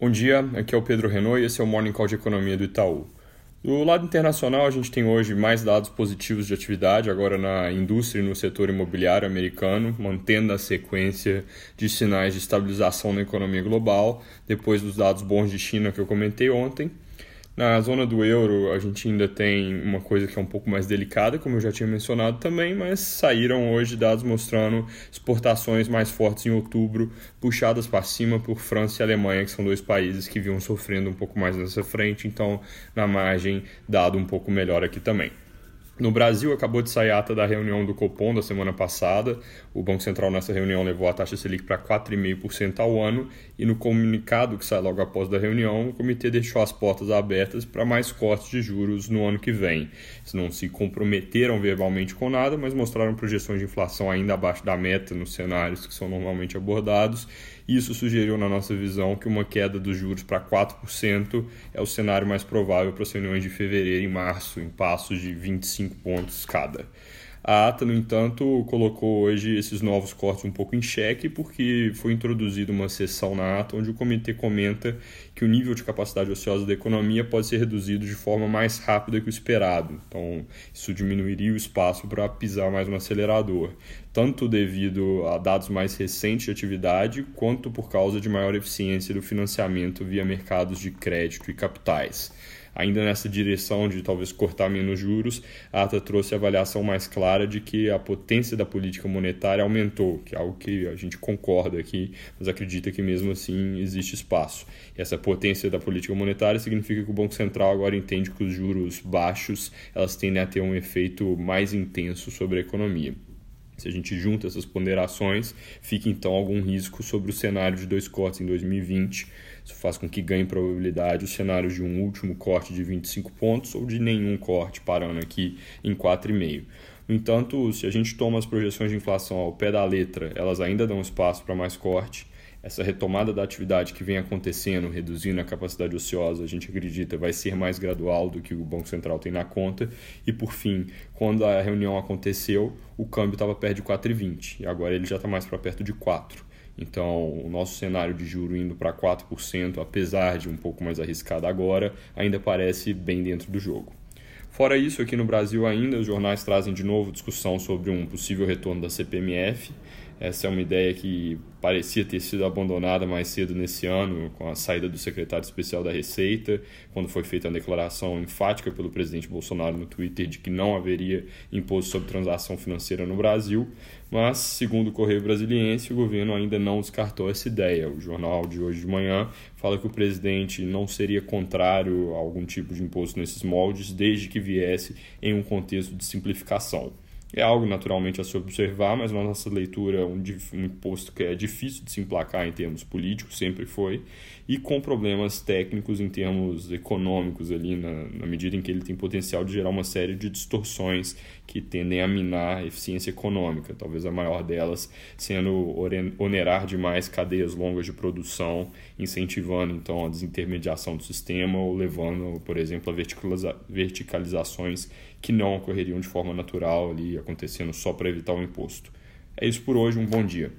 Bom dia, aqui é o Pedro Renault e esse é o Morning Call de Economia do Itaú. Do lado internacional, a gente tem hoje mais dados positivos de atividade, agora na indústria e no setor imobiliário americano, mantendo a sequência de sinais de estabilização na economia global, depois dos dados bons de China que eu comentei ontem. Na zona do euro, a gente ainda tem uma coisa que é um pouco mais delicada, como eu já tinha mencionado também, mas saíram hoje dados mostrando exportações mais fortes em outubro, puxadas para cima por França e Alemanha, que são dois países que vinham sofrendo um pouco mais nessa frente, então na margem, dado um pouco melhor aqui também. No Brasil, acabou de sair a ata da reunião do Copom da semana passada. O Banco Central, nessa reunião, levou a taxa Selic para 4,5% ao ano. E no comunicado que sai logo após da reunião, o comitê deixou as portas abertas para mais cortes de juros no ano que vem. Eles não se comprometeram verbalmente com nada, mas mostraram projeções de inflação ainda abaixo da meta nos cenários que são normalmente abordados. Isso sugeriu, na nossa visão, que uma queda dos juros para 4% é o cenário mais provável para as reuniões de fevereiro e março, em passos de 25 pontos cada. A ata, no entanto, colocou hoje esses novos cortes um pouco em xeque, porque foi introduzida uma sessão na ata onde o comitê comenta que o nível de capacidade ociosa da economia pode ser reduzido de forma mais rápida que o esperado. Então, isso diminuiria o espaço para pisar mais no acelerador, tanto devido a dados mais recentes de atividade, quanto por causa de maior eficiência do financiamento via mercados de crédito e capitais. Ainda nessa direção de talvez cortar menos juros, a ata trouxe a avaliação mais clara de que a potência da política monetária aumentou, que é algo que a gente concorda aqui, mas acredita que mesmo assim existe espaço. E essa potência da política monetária significa que o Banco Central agora entende que os juros baixos elas tendem a ter um efeito mais intenso sobre a economia. Se a gente junta essas ponderações, fica então algum risco sobre o cenário de dois cortes em 2020 isso faz com que ganhe probabilidade os cenários de um último corte de 25 pontos ou de nenhum corte, parando aqui em 4,5. No entanto, se a gente toma as projeções de inflação ao pé da letra, elas ainda dão espaço para mais corte. Essa retomada da atividade que vem acontecendo, reduzindo a capacidade ociosa, a gente acredita vai ser mais gradual do que o Banco Central tem na conta. E por fim, quando a reunião aconteceu, o câmbio estava perto de 4,20 e agora ele já está mais para perto de 4. Então, o nosso cenário de juro indo para 4%, apesar de um pouco mais arriscado agora, ainda parece bem dentro do jogo. Fora isso, aqui no Brasil ainda, os jornais trazem de novo discussão sobre um possível retorno da CPMF. Essa é uma ideia que parecia ter sido abandonada mais cedo nesse ano, com a saída do secretário especial da Receita, quando foi feita a declaração enfática pelo presidente Bolsonaro no Twitter de que não haveria imposto sobre transação financeira no Brasil. Mas, segundo o Correio Brasiliense, o governo ainda não descartou essa ideia. O jornal de hoje de manhã fala que o presidente não seria contrário a algum tipo de imposto nesses moldes, desde que viesse em um contexto de simplificação. É algo naturalmente a se observar, mas na nossa leitura um, um imposto que é difícil de se emplacar em termos políticos, sempre foi, e com problemas técnicos em termos econômicos ali, na, na medida em que ele tem potencial de gerar uma série de distorções que tendem a minar a eficiência econômica, talvez a maior delas sendo onerar demais cadeias longas de produção, incentivando então a desintermediação do sistema ou levando, por exemplo, a verticalizações que não ocorreriam de forma natural ali, acontecendo só para evitar o imposto. É isso por hoje, um bom dia.